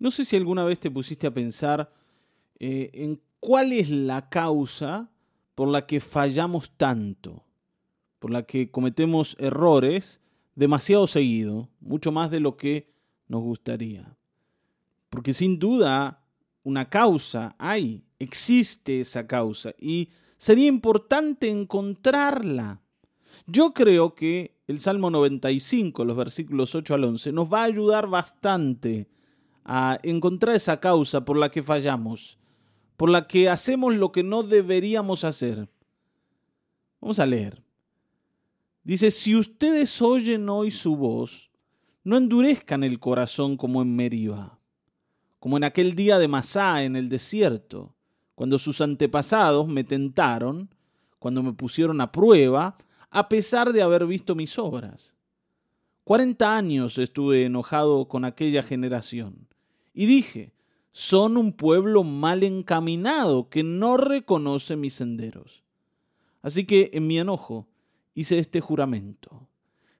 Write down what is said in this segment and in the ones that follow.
No sé si alguna vez te pusiste a pensar eh, en cuál es la causa por la que fallamos tanto, por la que cometemos errores demasiado seguido, mucho más de lo que nos gustaría. Porque sin duda una causa hay, existe esa causa y sería importante encontrarla. Yo creo que el Salmo 95, los versículos 8 al 11, nos va a ayudar bastante a encontrar esa causa por la que fallamos, por la que hacemos lo que no deberíamos hacer. Vamos a leer. Dice, si ustedes oyen hoy su voz, no endurezcan el corazón como en Meriba, como en aquel día de Masá en el desierto, cuando sus antepasados me tentaron, cuando me pusieron a prueba, a pesar de haber visto mis obras. Cuarenta años estuve enojado con aquella generación y dije, son un pueblo mal encaminado que no reconoce mis senderos. Así que en mi enojo hice este juramento,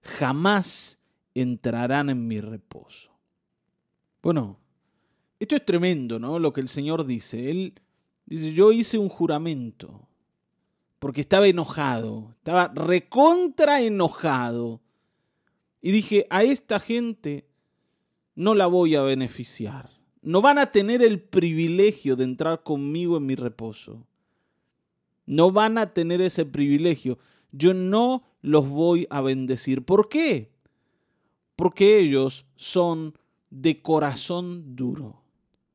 jamás entrarán en mi reposo. Bueno, esto es tremendo, ¿no? Lo que el Señor dice. Él dice, yo hice un juramento porque estaba enojado, estaba recontra enojado. Y dije, a esta gente no la voy a beneficiar. No van a tener el privilegio de entrar conmigo en mi reposo. No van a tener ese privilegio. Yo no los voy a bendecir. ¿Por qué? Porque ellos son de corazón duro.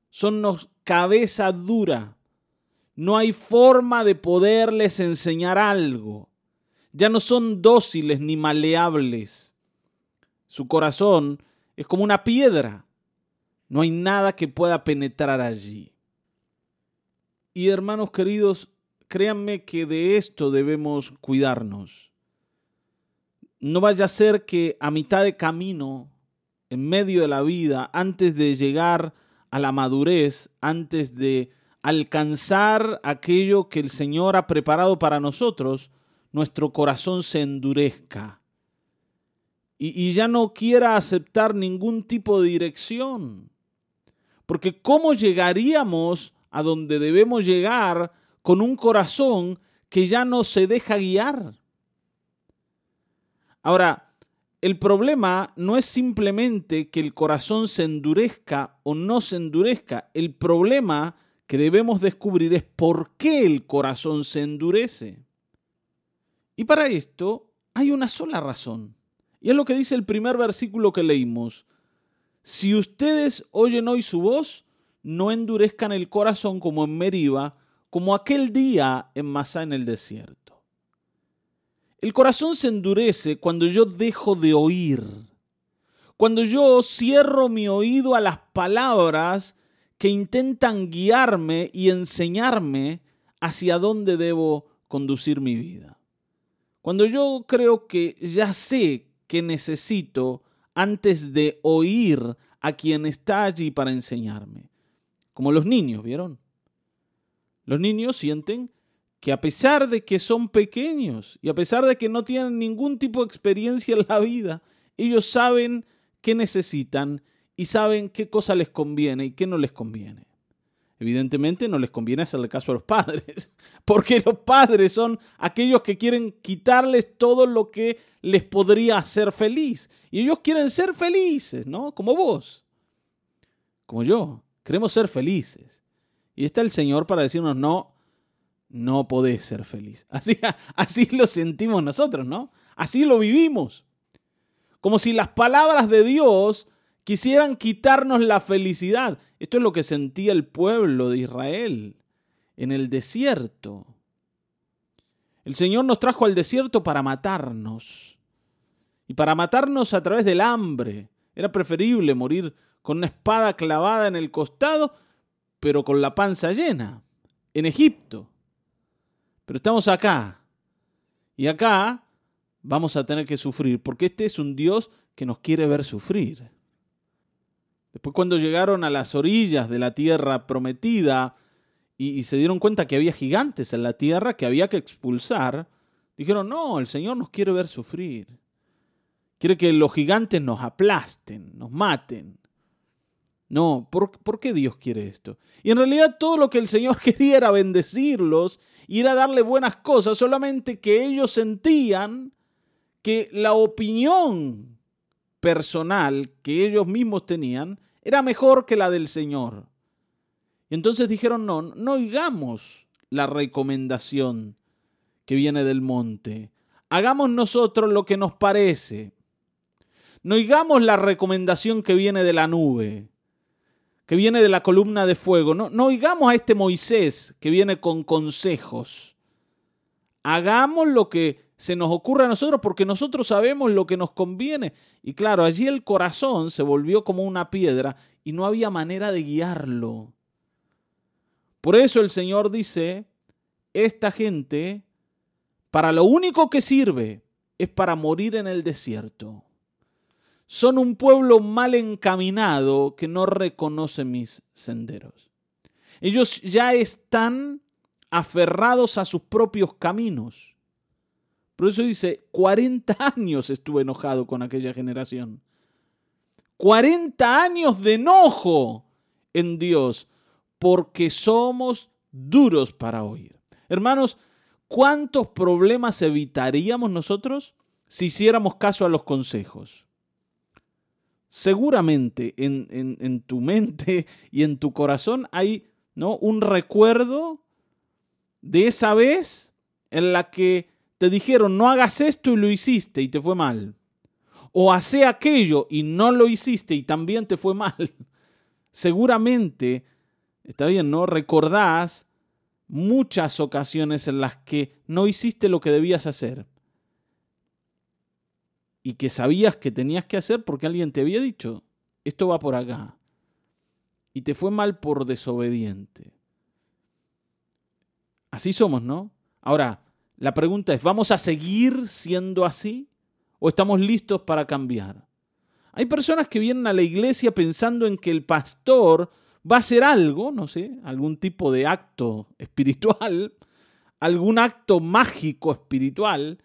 Son cabeza dura. No hay forma de poderles enseñar algo. Ya no son dóciles ni maleables. Su corazón es como una piedra. No hay nada que pueda penetrar allí. Y hermanos queridos, créanme que de esto debemos cuidarnos. No vaya a ser que a mitad de camino, en medio de la vida, antes de llegar a la madurez, antes de alcanzar aquello que el Señor ha preparado para nosotros, nuestro corazón se endurezca y, ya no quiera aceptar ningún tipo de dirección. Porque ¿cómo llegaríamos a donde debemos llegar con un corazón que ya no se deja guiar? Ahora, el problema no es simplemente que el corazón se endurezca o no se endurezca. El problema que debemos descubrir es por qué el corazón se endurece. Y para esto hay una sola razón. Y es lo que dice el primer versículo que leímos. Si ustedes oyen hoy su voz, no endurezcan el corazón como en Meriba, como aquel día en Masá en el desierto. El corazón se endurece cuando yo dejo de oír, cuando yo cierro mi oído a las palabras que intentan guiarme y enseñarme hacia dónde debo conducir mi vida. Cuando yo creo que ya sé que necesito antes de oír a quien está allí para enseñarme. Como los niños, ¿vieron? Los niños sienten que a pesar de que son pequeños y a pesar de que no tienen ningún tipo de experiencia en la vida, ellos saben qué necesitan y saben qué cosa les conviene y qué no les conviene. Evidentemente no les conviene hacerle caso a los padres, porque los padres son aquellos que quieren quitarles todo lo que les podría hacer feliz. Y ellos quieren ser felices, ¿no? Como vos, como yo. Queremos ser felices. Y está el Señor para decirnos, no, no podés ser feliz. Así, así lo sentimos nosotros, ¿no? Así lo vivimos. Como si las palabras de Dios quisieran quitarnos la felicidad. Esto es lo que sentía el pueblo de Israel en el desierto. El Señor nos trajo al desierto para matarnos. Y para matarnos a través del hambre. Era preferible morir con una espada clavada en el costado, pero con la panza llena, en Egipto. Pero estamos acá. Y acá vamos a tener que sufrir, porque este es un Dios que nos quiere ver sufrir. Después cuando llegaron a las orillas de la tierra prometida y, se dieron cuenta que había gigantes en la tierra que había que expulsar, dijeron, no, el Señor nos quiere ver sufrir. Quiere que los gigantes nos aplasten, nos maten. No, ¿por, ¿por, qué Dios quiere esto? Y en realidad todo lo que el Señor quería era bendecirlos, ir a darle buenas cosas, solamente que ellos sentían que la opinión personal que ellos mismos tenían era mejor que la del Señor. Y entonces dijeron, no, no oigamos la recomendación que viene del monte. Hagamos nosotros lo que nos parece. No oigamos la recomendación que viene de la nube, que viene de la columna de fuego. No, no oigamos a este Moisés que viene con consejos. Hagamos lo que se nos ocurre a nosotros porque nosotros sabemos lo que nos conviene. Y claro, allí el corazón se volvió como una piedra y no había manera de guiarlo. Por eso el Señor dice, esta gente, para lo único que sirve es para morir en el desierto. Son un pueblo mal encaminado que no reconoce mis senderos. Ellos ya están aferrados a sus propios caminos. Por eso dice, 40 años estuve enojado con aquella generación. 40 años de enojo en Dios porque somos duros para oír. Hermanos, ¿cuántos problemas evitaríamos nosotros si hiciéramos caso a los consejos? Seguramente en, tu mente y en tu corazón hay ¿no? un recuerdo de esa vez en la que te dijeron no hagas esto y lo hiciste y te fue mal. O hace aquello y no lo hiciste y también te fue mal. Seguramente Está bien, ¿no? Recordás muchas ocasiones en las que no hiciste lo que debías hacer y que sabías que tenías que hacer porque alguien te había dicho, esto va por acá. Y te fue mal por desobediente. Así somos, ¿no? Ahora, la pregunta es, ¿vamos a seguir siendo así o estamos listos para cambiar? Hay personas que vienen a la iglesia pensando en que el pastor va a hacer algo, no sé, algún tipo de acto espiritual, algún acto mágico espiritual,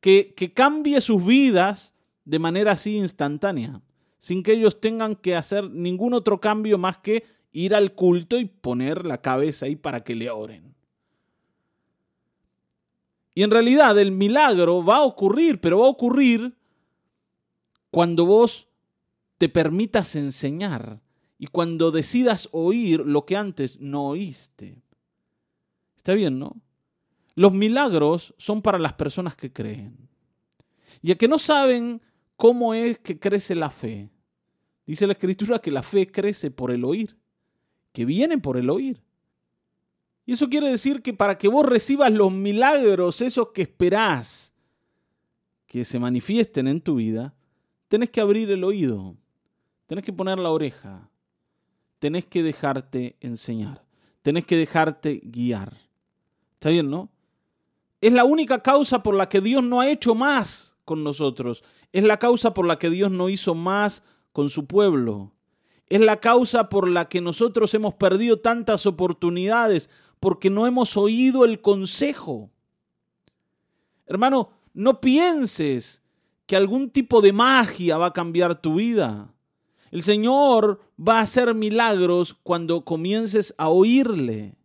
que, que cambie sus vidas de manera así instantánea, sin que ellos tengan que hacer ningún otro cambio más que ir al culto y poner la cabeza ahí para que le oren. Y en realidad el milagro va a ocurrir, pero va a ocurrir cuando vos te permitas enseñar, y cuando decidas oír lo que antes no oíste. Está bien, ¿no? Los milagros son para las personas que creen. Y a que no saben cómo es que crece la fe. Dice la escritura que la fe crece por el oír, que viene por el oír. Y eso quiere decir que para que vos recibas los milagros, esos que esperás que se manifiesten en tu vida, tenés que abrir el oído, tenés que poner la oreja, tenés que dejarte enseñar, tenés que dejarte guiar. ¿Está bien, no? Es la única causa por la que Dios no ha hecho más con nosotros. Es la causa por la que Dios no hizo más con su pueblo. Es la causa por la que nosotros hemos perdido tantas oportunidades, porque no hemos oído el consejo. Hermano, no pienses que algún tipo de magia va a cambiar tu vida. El Señor va a hacer milagros cuando comiences a oírle.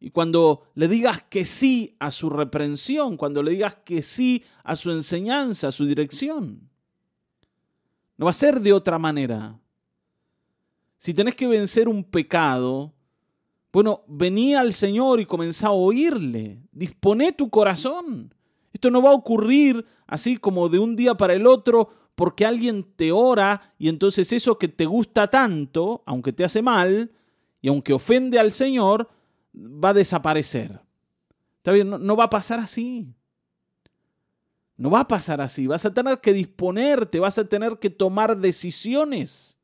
Y cuando le digas que sí a su reprensión, cuando le digas que sí a su enseñanza, a su dirección. No va a ser de otra manera. Si tenés que vencer un pecado, bueno, vení al Señor y comenzá a oírle. Disponé tu corazón. Esto no va a ocurrir así como de un día para el otro porque alguien te ora y entonces eso que te gusta tanto, aunque te hace mal y aunque ofende al Señor, va a desaparecer. ¿Está bien? No, va a pasar así. No va a pasar así. Vas a tener que disponerte, vas a tener que tomar decisiones.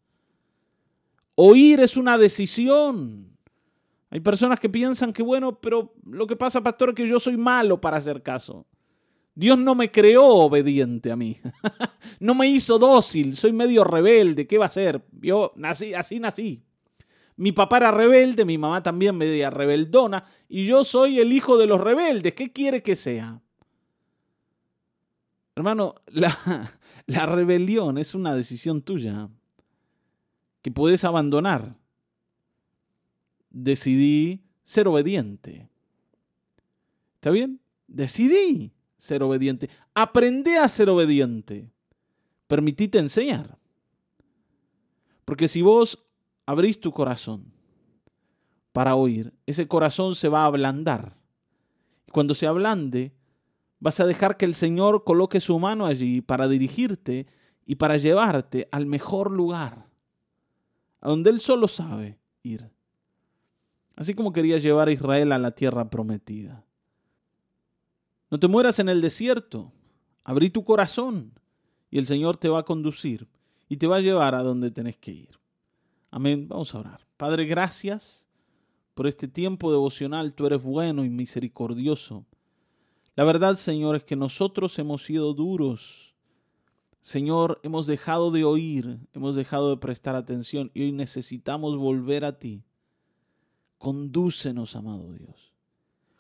Oír es una decisión. Hay personas que piensan que, bueno, pero lo que pasa, pastor, es que yo soy malo para hacer caso. Dios no me creó obediente a mí. no me hizo dócil, soy medio rebelde, ¿qué va a ser? Yo nací, así nací. Mi papá era rebelde, mi mamá también media rebeldona, y yo soy el hijo de los rebeldes. ¿Qué quiere que sea? Hermano, la, la rebelión es una decisión tuya. que puedes abandonar. Decidí ser obediente. ¿Está bien? Decidí ser obediente. Aprendí a ser obediente. Permitite enseñar. Porque si vos abrís tu corazón para oír, ese corazón se va a ablandar. Y cuando se ablande, vas a dejar que el Señor coloque su mano allí para dirigirte y para llevarte al mejor lugar, a donde Él solo sabe ir. Así como quería llevar a Israel a la tierra prometida. No te mueras en el desierto. Abrí tu corazón y el Señor te va a conducir y te va a llevar a donde tenés que ir. Amén. Vamos a orar. Padre, gracias por este tiempo devocional. Tú eres bueno y misericordioso. La verdad, Señor, es que nosotros hemos sido duros Señor, hemos dejado de oír, hemos dejado de prestar atención y hoy necesitamos volver a ti. Condúcenos, amado Dios.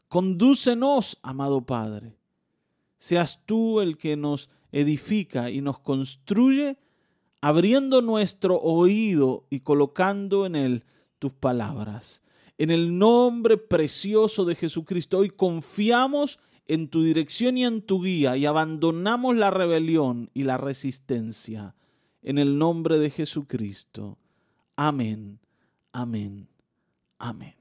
Condúcenos, amado Padre. Seas tú el que nos edifica y nos construye, abriendo nuestro oído y colocando en él tus palabras. En el nombre precioso de Jesucristo, hoy confiamos en tu dirección y en tu guía y abandonamos la rebelión y la resistencia. En el nombre de Jesucristo. Amén, amén, amén.